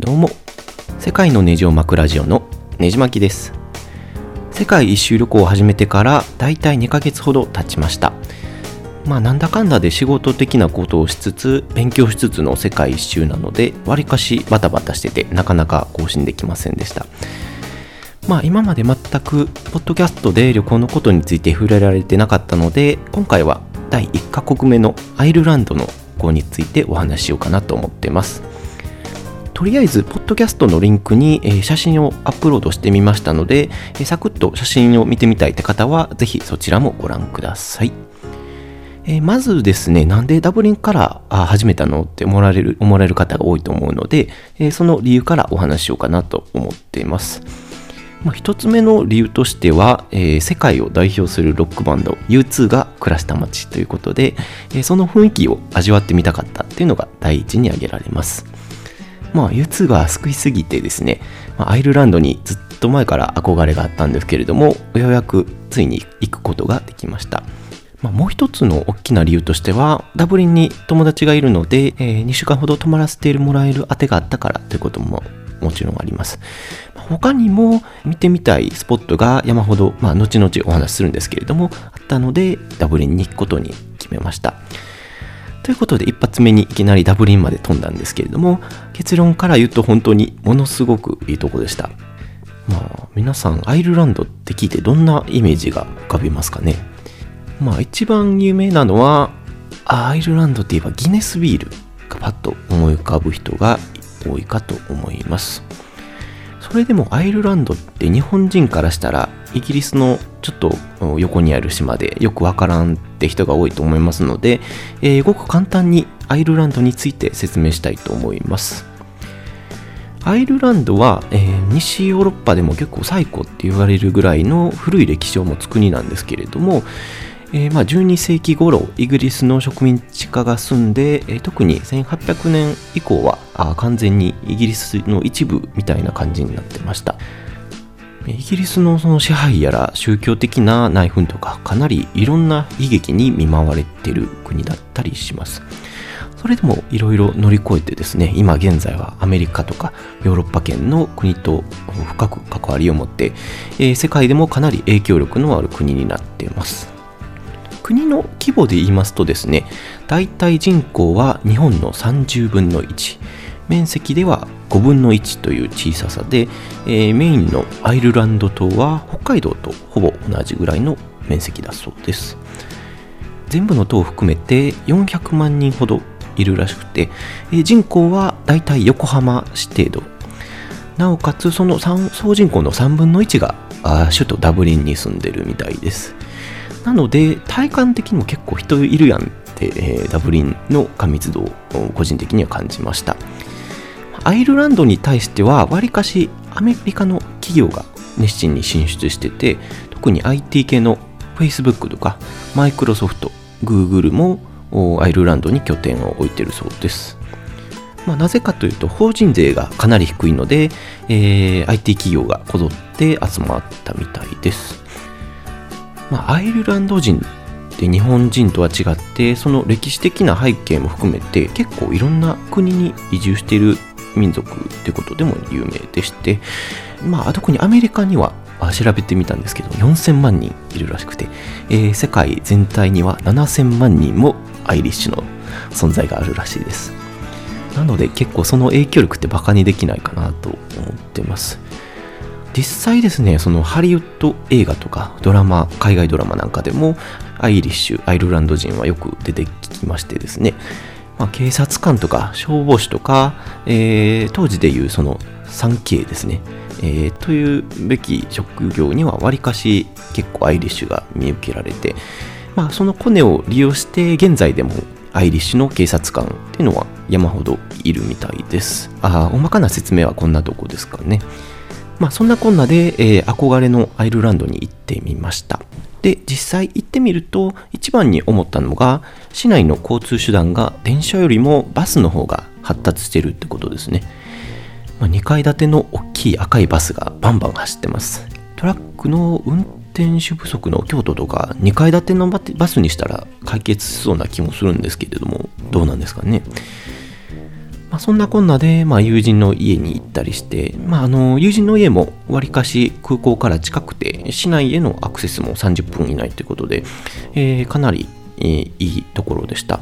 どうも。世界のネジを巻くラジオのネジ巻きです。世界一周旅行を始めてからだいたい2ヶ月ほど経ちました。まあなんだかんだで仕事的なことをしつつ勉強しつつの世界一周なのでわりかしバタバタしててなかなか更新できませんでした。まあ今まで全くポッドキャストで旅行のことについて触れられてなかったので今回は第1カ国目のアイルランドの旅行についてお話ししようかなと思ってます。とりあえず、ポッドキャストのリンクに、え写真をアップロードしてみましたので、えサクッと写真を見てみたいって方は、ぜひそちらもご覧ください。えまずですね、なんでダブリンから始めたのって思われる思われる方が多いと思うので、えその理由からお話ししようかなと思っています。まあ、一つ目の理由としては、えー、世界を代表するロックバンド U2 が暮らした街ということで、えー、その雰囲気を味わってみたかったっていうのが第一に挙げられます。まあ U2 が救いすぎてですね、アイルランドにずっと前から憧れがあったんですけれども、ようやくついに行くことができました。まあ、もう一つの大きな理由としては、ダブリンに友達がいるので、えー、2週間ほど泊まらせてもらえる当てがあったからということももちろんあります。他にも見てみたいスポットが山ほど、まあ、後々お話しするんですけれども、あったので、ダブリンに行くことに決めました。ということで一発目にいきなりダブリンまで飛んだんですけれども結論から言うと本当にものすごくいいとこでした。まあ皆さんアイルランドって聞いてどんなイメージが浮かびますかね？まあ一番有名なのはアイルランドって言えばギネスビールがパッと思い浮かぶ人が多いかと思います。それでもアイルランドって日本人からしたらイギリスのちょっと横にある島でよくわからんって人が多いと思いますので、えー、ごく簡単にアイルランドについて説明したいと思います。アイルランドは、えー、西ヨーロッパでも結構最古って言われるぐらいの古い歴史を持つ国なんですけれども、えー、まあ、12世紀頃イギリスの植民地化が進んで、えー、特に1800年以降はあ完全にイギリスの一部みたいな感じになってました。イギリスのその支配やら宗教的な内紛とかかなりいろんな悲劇に見舞われてる国だったりします。それでもいろいろ乗り越えてですね今現在はアメリカとかヨーロッパ圏の国と深く関わりを持って、えー、世界でもかなり影響力のある国になっています。国の規模で言いますとですね、大体人口は日本の30分の1、面積では5分の1という小ささで、えー、メインのアイルランド島は北海道とほぼ同じぐらいの面積だそうです。全部の島を含めて400万人ほどいるらしくて、えー、人口は大体横浜市程度。なおかつその総人口の3分の1が首都ダブリンに住んでるみたいです。なので、体感的にも結構人いるやんって、えー、ダブリンの過密度を個人的には感じました。アイルランドに対しては、わりかしアメリカの企業が熱心に進出してて、特に IT 系の Facebook とか、マイクロソフト、Google もアイルランドに拠点を置いてるそうです。まあ、なぜかというと、法人税がかなり低いので、えー、IT 企業がこぞって集まったみたいです。まあ、アイルランド人って日本人とは違ってその歴史的な背景も含めて結構いろんな国に移住している民族ってことでも有名でして、まあ、特にアメリカには調べてみたんですけど4000万人いるらしくて、えー、世界全体には7000万人もアイリッシュの存在があるらしいです。なので結構その影響力ってバカにできないかなと思ってます。実際ですね、そのハリウッド映画とかドラマ、海外ドラマなんかでも、アイリッシュ、アイルランド人はよく出てきましてですね、まあ、警察官とか消防士とか、えー、当時でいうその 3K ですね、えー、というべき職業にはわりかし結構アイリッシュが見受けられて、まあ、そのコネを利用して現在でもアイリッシュの警察官っていうのは山ほどいるみたいです。ああ大まかな説明はこんなとこですかね。まあ、そんなこんなで、えー、憧れのアイルランドに行ってみました。で、実際行ってみると、一番に思ったのが、市内の交通手段が電車よりもバスの方が発達してるってことですね。まあ、2階建ての大きい赤いバスがバンバン走ってます。トラックの運転手不足の京都とか2階建てのバスにしたら解決しそうな気もするんですけれども、どうなんですかね。まあ、そんなこんなで、まあ、友人の家に行ったりして、まあ、あの友人の家もわりかし空港から近くて市内へのアクセスも30分以内ということで、えー、かなり、えー、いいところでした。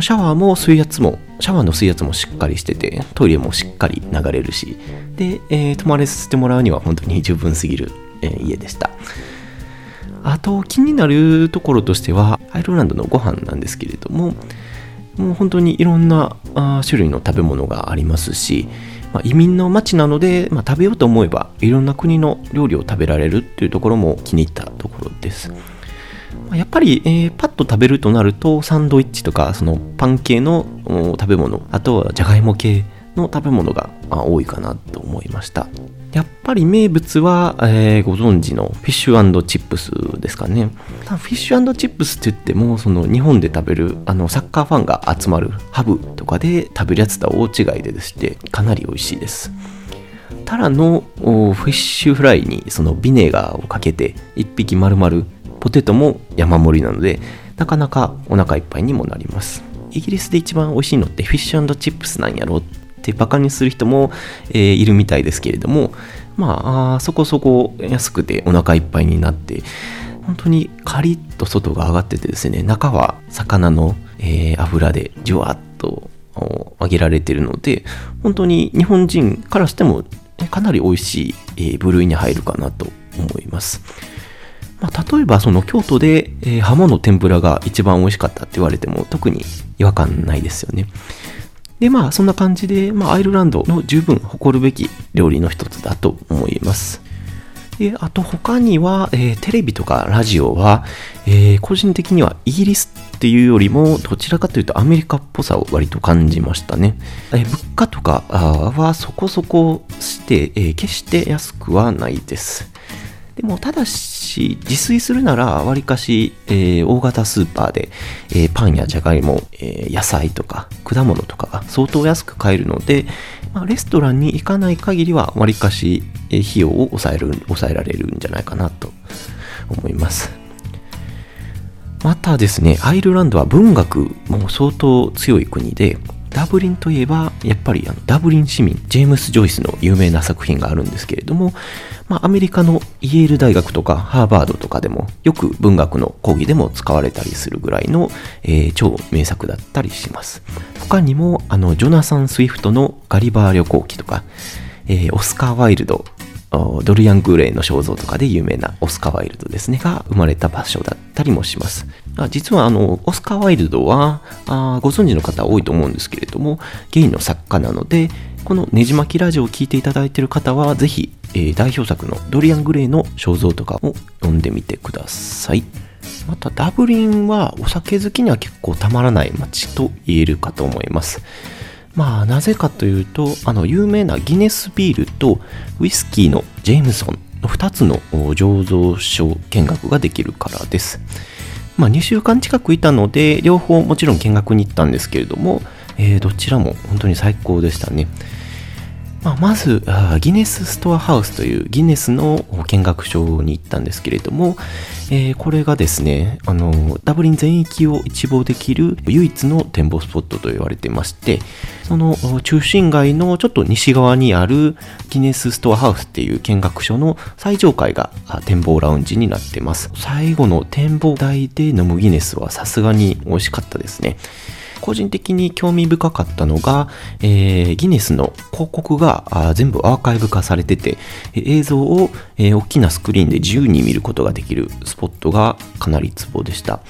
シャワーも水圧も、シャワーの水圧もしっかりしてて、トイレもしっかり流れるし、で、えー、泊まれさせてもらうには本当に十分すぎる、えー、家でした。あと気になるところとしては、アイルランドのご飯なんですけれども、もう本当にいろんなあ種類の食べ物がありますし、まあ、移民の街なので、まあ、食べようと思えばいろんな国の料理を食べられるっていうところも気に入ったところです。ま、やっぱり、えー、パッと食べるとなるとサンドイッチとかそのパン系の食べ物あとはじゃがいも系の食べ物が多いかなと思いました。やっぱり名物は、えー、ご存知のフィッシュチップスですかね。フィッシュチップスって言っても、その日本で食べるあのサッカーファンが集まるハブとかで食べるやつとは大違いででして、かなり美味しいです。タラのフィッシュフライにそのビネガーをかけて1匹丸々ポテトも山盛りなのでなかなかお腹いっぱいにもなりますイギリスで一番美味しいのってフィッシュチップスなんやろってバカにする人も、えー、いるみたいですけれども、まあ、そこそこ安くてお腹いっぱいになって、本当にカリッと外が上がっててですね、中は魚の、えー、油でじゅわっと揚げられてるので、本当に日本人からしてもかなり美味しい、えー、部類に入るかなと思います。まあ、例えばその京都で、えー、ハモの天ぷらが一番美味しかったって言われても特に違和感ないですよね。で、まあ、そんな感じで、まあ、アイルランドの十分誇るべき料理の一つだと思います。で、あと他には、えー、テレビとかラジオは、えー、個人的にはイギリスっていうよりも、どちらかというとアメリカっぽさを割と感じましたね。えー、物価とかはそこそこして、え決して安くはないです。でも、ただし、自炊するなら、わりかし、えー、大型スーパーで、えー、パンやじゃがいも、えー、野菜とか、果物とかが相当安く買えるので、まあ、レストランに行かない限りは、わりかし、え費用を抑える、抑えられるんじゃないかなと思います。またですね、アイルランドは文学も相当強い国で、ダブリンといえば、やっぱりあのダブリン市民、ジェームス・ジョイスの有名な作品があるんですけれども、まあ、アメリカのイェール大学とかハーバードとかでもよく文学の講義でも使われたりするぐらいの、えー、超名作だったりします。他にも、あの、ジョナサン・スウィフトのガリバー旅行記とか、えー、オスカー・ワイルドドルヤン・グレイの肖像とかで有名なオスカー・ワイルドですねが生まれた場所だったりもします。実はあのオスカー・ワイルドはあご存知の方多いと思うんですけれどもゲイの作家なのでこのねじ巻きラジオを聴いていただいている方はぜひ、えー、代表作のドリアン・グレイの肖像とかを読んでみてください。またダブリンはお酒好きには結構たまらない街と言えるかと思います。まあなぜかというとあの有名なギネスビールとウイスキーのジェームソンの2つの醸造所見学ができるからです。まあ2週間近くいたので両方もちろん見学に行ったんですけれども、えー、どちらも本当に最高でしたね。まあ、まずギネスストアハウスというギネスの見学所に行ったんですけれども、えー、これがですねあのダブリン全域を一望できる唯一の展望スポットと言われてましてその中心街のちょっと西側にあるギネスストアハウスっていう見学所の最上階が展望ラウンジになってます。最後の展望台で飲むギネスはさすがに美味しかったですね。個人的に興味深かったのが、えー、ギネスの広告が全部アーカイブ化されてて、映像を、えー、大きなスクリーンで自由に見ることができるスポットがかなりツボでした。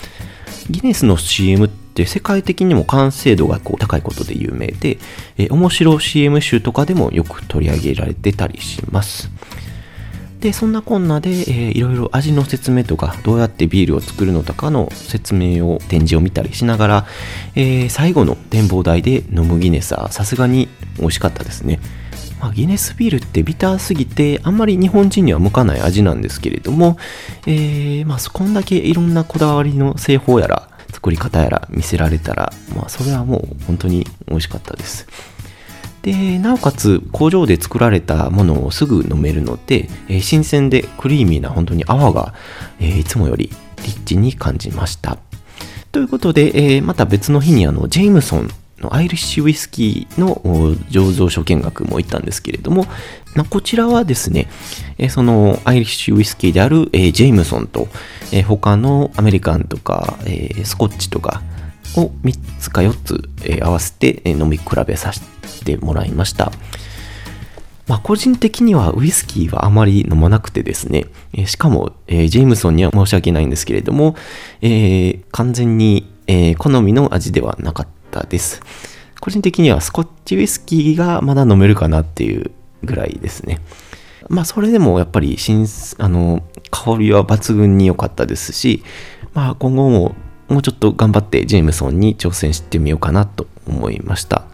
ギネスの CM って世界的にも完成度がこう高いことで有名で、えー、面白 CM 集とかでもよく取り上げられてたりします。で、そんなこんなで、えー、いろいろ味の説明とか、どうやってビールを作るのとかの説明を、展示を見たりしながら、えー、最後の展望台で飲むギネスはさすがに美味しかったですね。まあ、ギネスビールってビターすぎてあんまり日本人には向かない味なんですけれども、えー、まあ、こんだけいろんなこだわりの製法やら作り方やら見せられたら、まあ、それはもう本当に美味しかったです。でなおかつ工場で作られたものをすぐ飲めるので、えー、新鮮でクリーミーな本当に泡が、えー、いつもよりリッチに感じました。ということで、えー、また別の日にあのジェイムソンのアイリッシュウイスキーの醸造所見学も行ったんですけれども、まあ、こちらはですね、そのアイリッシュウイスキーである、ジェイムソンと、他のアメリカンとか、スコッチとかを3つか4つ、え合わせて、え飲み比べさせてもらいました。まあ、個人的にはウイスキーはあまり飲まなくてですね、えしかも、えジェームソンには申し訳ないんですけれども、え、完全に、え、好みの味ではなかったです。個人的にはスコッチウイスキーがまだ飲めるかなっていうぐらいですね。まあそれでもやっぱり新あの香りは抜群に良かったですし、まあ今後ももうちょっと頑張ってジェームソンに挑戦してみようかなと思いました。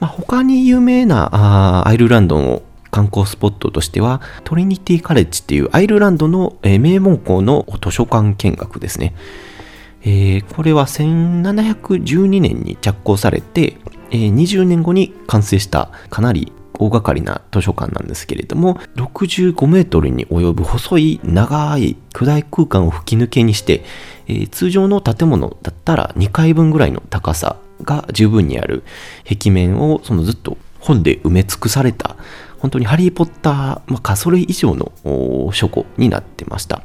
まあ、他に有名なアイルランドの観光スポットとしてはトリニティカレッジっていうアイルランドの、名門校の図書館見学ですね。えー、これは1712年に着工されて、えー、20年後に完成したかなり大掛かりな図書館なんですけれども65メートルに及ぶ細い長い巨大空間を吹き抜けにして、えー、通常の建物だったら2階分ぐらいの高さが十分にある壁面をそのずっと本で埋め尽くされた本当にハリー・ポッター、まあ、かそれ以上の書庫になってました。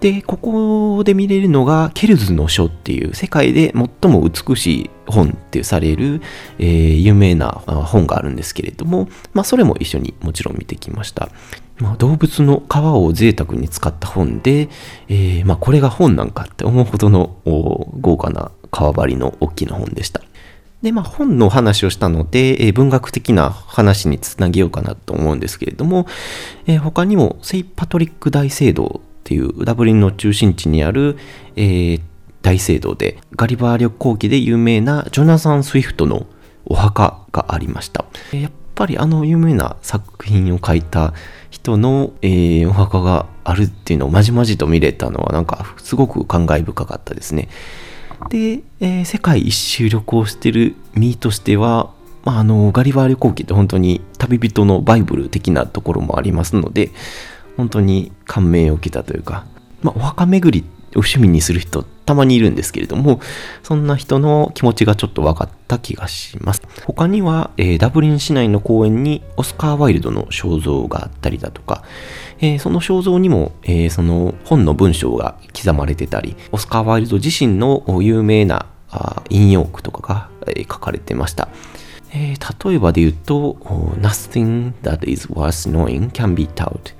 で、ここで見れるのが、ケルズの書っていう世界で最も美しい本ってされる、えー、有名な本があるんですけれども、まあ、それも一緒にもちろん見てきました。まあ、動物の皮を贅沢に使った本で、えー、まあ、これが本なんかって思うほどの豪華な革張りの大きな本でした。で、まあ、本の話をしたので、えー、文学的な話につなげようかなと思うんですけれども、えー、他にもセイ・パトリック大聖堂っていうダブリンの中心地にある、えー、大聖堂でガリバー旅行記で有名なジョナサン・スウィフトのお墓がありました。やっぱりあの有名な作品を書いた人の、えー、お墓があるっていうのをまじまじと見れたのはなんかすごく感慨深かったですね。で、えー、世界一周旅行してる身としては、まあ、あのガリバー旅行記って本当に旅人のバイブル的なところもありますので本当に感銘を受けたというか、まあ、お墓巡りお趣味にする人たまにいるんですけれども、そんな人の気持ちがちょっと分かった気がします。他には、えー、ダブリン市内の公園にオスカー・ワイルドの肖像があったりだとか、えー、その肖像にも、えー、その本の文章が刻まれてたり、オスカー・ワイルド自身の有名な引用句とかが、え書かれてました。え例えばで言うと、Nothing that is worth knowing can be taught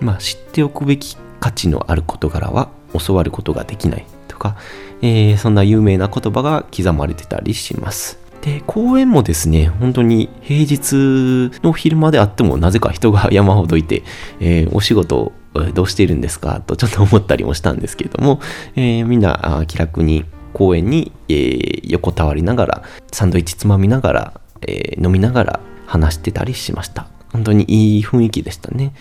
まあ、知っておくべき価値のある事柄は教わることができないとか、えー、そんな有名な言葉が刻まれてたりします。で、公園もですね、本当に平日の昼間であってもなぜか人が山ほどいて、えー、お仕事どうしているんですかとちょっと思ったりもしたんですけれども、えー、みんな気楽に公園に、えー、横たわりながら、サンドイッチつまみながら、えー、飲みながら話してたりしました。本当にいい雰囲気でしたね。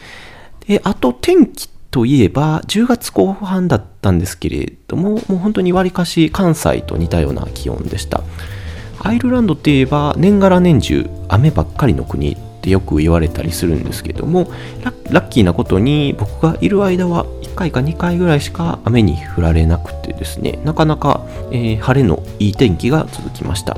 で、あと天気といえば、10月後半だったんですけれども、もう本当にわりかし関西と似たような気温でした。アイルランドといえば、年がら年中雨ばっかりの国ってよく言われたりするんですけども、ラッキーなことに僕がいる間は1回か2回ぐらいしか雨に降られなくてですね、なかなか、えー、晴れのいい天気が続きました。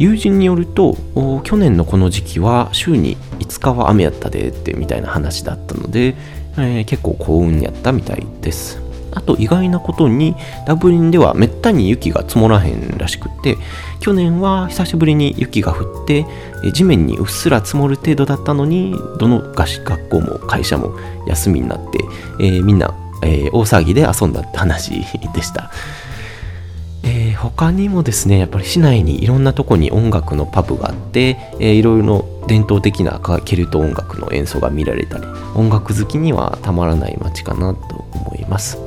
友人によると去年のこの時期は週に5日は雨やったでってみたいな話だったので、えー、結構幸運やったみたいです。あと意外なことにダブリンではめったに雪が積もらへんらしくて去年は久しぶりに雪が降って地面にうっすら積もる程度だったのにどの学校も会社も休みになって、えー、みんな、えー、大騒ぎで遊んだって話でした、他にもですねやっぱり市内にいろんなとこに音楽のパブがあって、えー、いろいろ伝統的なケルト音楽の演奏が見られたり音楽好きにはたまらない街かなと思います。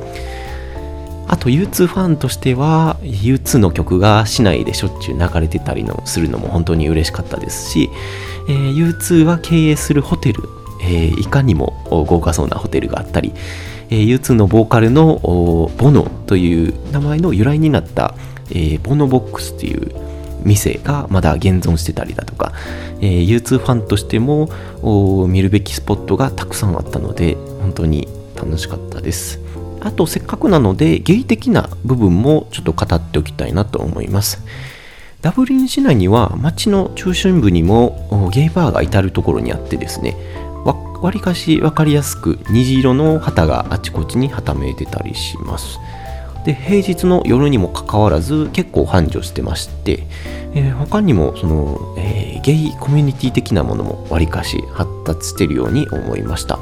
あと U2 ファンとしては U2 の曲が市内でしょっちゅう流れてたりのするのも本当に嬉しかったですし、えー、U2 は経営するホテル、えー、いかにも豪華そうなホテルがあったり、え、U2 のボーカルのボノという名前の由来になった、えー、ボノボックスという店がまだ現存してたりだとか、えー、U2 ファンとしても見るべきスポットがたくさんあったので本当に楽しかったです。あとせっかくなのでゲイ的な部分もちょっと語っておきたいなと思います。ダブリン市内には街の中心部にもゲイバーが至るところにあってですねわりかし分かりやすく虹色の旗があちこちにはためいてたりします。で平日の夜にもかかわらず結構繁盛してまして、えー、他にもその、えー、ゲイコミュニティ的なものもわりかし発達してるように思いました。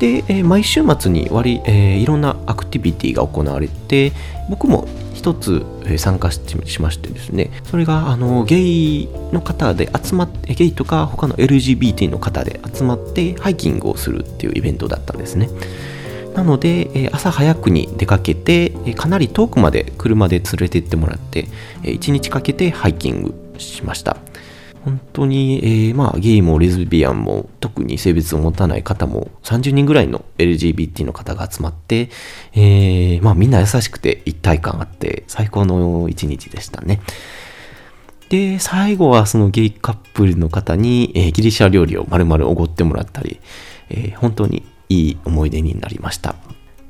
で、えー、毎週末に割、えー、いろんなアクティビティが行われて僕も一つ参加しましてですねそれがあのゲイの方で集まってゲイとか他の LGBT の方で集まってハイキングをするっていうイベントだったんですね。なので朝早くに出かけてかなり遠くまで車で連れて行ってもらって1日かけてハイキングしました本当に、えー、まあ、ゲイもレズビアンも、特に性別を持たない方も、30人ぐらいの LGBT の方が集まって、えー、まあ、みんな優しくて一体感あって、最高の一日でしたね。で、最後はそのゲイカップルの方に、えー、ギリシャ料理を丸々おごってもらったり、えー、本当にいい思い出になりました。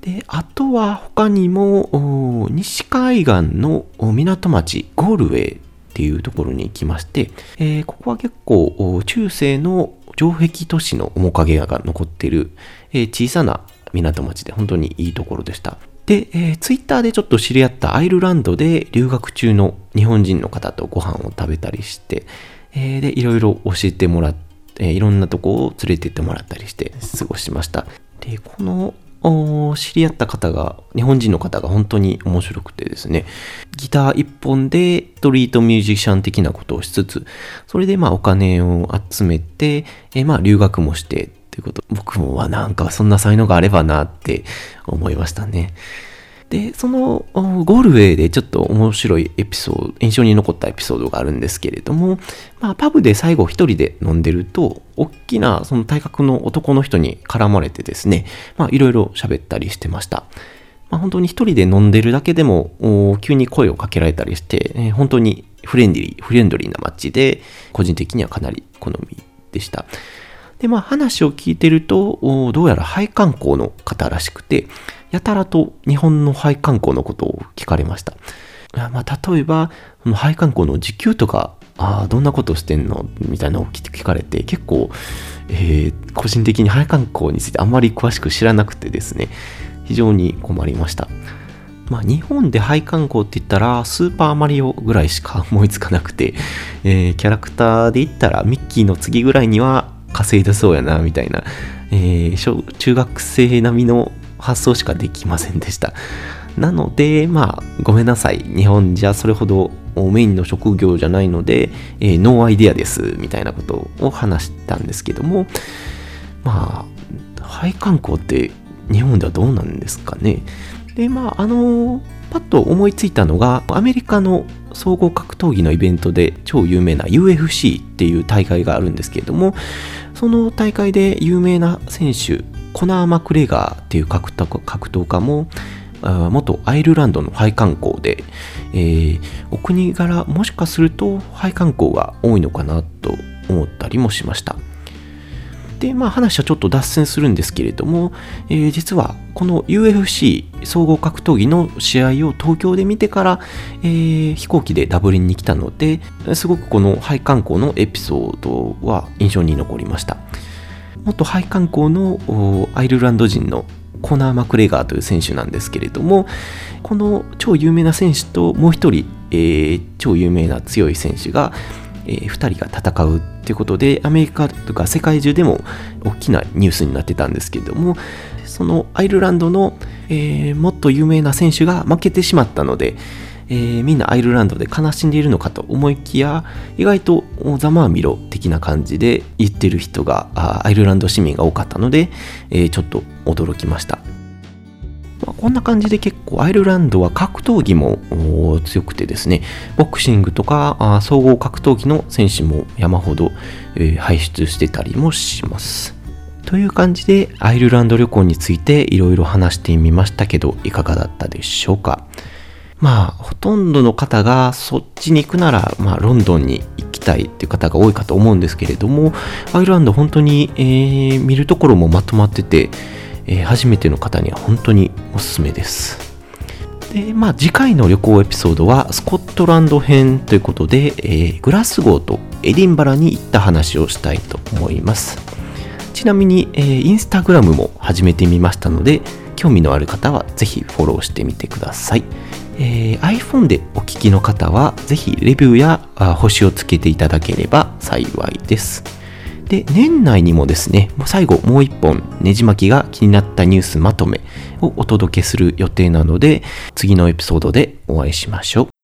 で、あとは他にも、西海岸の港町ゴールウェイっていうところに行きまして、えー、ここは結構中世の城壁都市の面影が残っている、えー、小さな港町で本当にいいところでした。で、えー、ツイッターでちょっと知り合ったアイルランドで留学中の日本人の方とご飯を食べたりして、えー、で、いろいろ教えてもらって、いろんなとこを連れてってもらったりして過ごしました。で、この知り合った方が、日本人の方が本当に面白くてですね、ギター一本でストリートミュージシャン的なことをしつつ、それでまあお金を集めて、えまあ留学もしてっていうこと、僕もはなんかそんな才能があればなって思いましたね。で、そのゴールウェイでちょっと面白いエピソード、印象に残ったエピソードがあるんですけれども、まあ、パブで最後一人で飲んでると、大きなその体格の男の人に絡まれてですね、まあ、いろいろ喋ったりしてました。まあ、本当に一人で飲んでるだけでも、急に声をかけられたりして、えー、本当にフレンドリー、フレンドリーな街で、個人的にはかなり好みでした。で、まあ話を聞いてると、どうやら廃観光の方らしくて、やたらと日本の廃観光のことを聞かれました。まあ、例えば、廃観光の時給とか、ああ、どんなことしてんの？みたいなのを聞かれて、結構、えー、個人的に廃観光についてあんまり詳しく知らなくてですね、非常に困りました。まあ、日本で廃観光って言ったら、スーパーマリオぐらいしか思いつかなくて、えー、キャラクターで言ったら、ミッキーの次ぐらいには稼いでそうやな、みたいな、えー、小中学生並みの発想しかできませんでした。なので、まあ、ごめんなさい。日本じゃそれほどメインの職業じゃないので、えー、ノーアイデアです、みたいなことを話したんですけども、まあ、廃観光って日本ではどうなんですかね。で、まあ、あのパッと思いついたのが、アメリカの総合格闘技のイベントで超有名な UFC っていう大会があるんですけれども、その大会で有名な選手コナー・マクレガーっていう格闘家も元アイルランドの廃観光で、えー、お国柄もしかすると廃観光が多いのかなと思ったりもしました。でまあ話はちょっと脱線するんですけれども、えー、実はこの UFC 総合格闘技の試合を東京で見てから、えー、飛行機でダブリンに来たのですごくこの廃観光のエピソードは印象に残りました。元廃観光のアイルランド人のコナー・マクレガーという選手なんですけれどもこの超有名な選手ともう一人、えー、超有名な強い選手が、えー、2人が戦うっていうことでアメリカとか世界中でも大きなニュースになってたんですけれどもそのアイルランドの、えー、もっと有名な選手が負けてしまったので、えー、みんなアイルランドで悲しんでいるのかと思いきや意外とざまあみろ的な感じで言ってる人がアイルランド市民が多かったので、えー、ちょっと驚きました、こんな感じで結構アイルランドは格闘技も強くてですね。ボクシングとか総合格闘技の選手も山ほど、えー、輩出してたりもします。という感じでアイルランド旅行についていろいろ話してみましたけどいかがだったでしょうか。まあ、ほとんどの方がそっちに行くなら、まあ、ロンドンに行きたいっていう方が多いかと思うんですけれども、アイルランド本当に、えー、見るところもまとまってて、えー、初めての方には本当におすすめです。で、まあ、次回の旅行エピソードはスコットランド編ということで、えー、グラスゴーとエディンバラに行った話をしたいと思います。ちなみに、えー、インスタグラムも始めてみましたので、興味のある方はぜひフォローしてみてください。えー、iPhone でお聞きの方は、ぜひレビューや星をつけていただければ幸いです。で、年内にもですね、最後もう一本、ねじ巻きが気になったニュースまとめをお届けする予定なので、次のエピソードでお会いしましょう。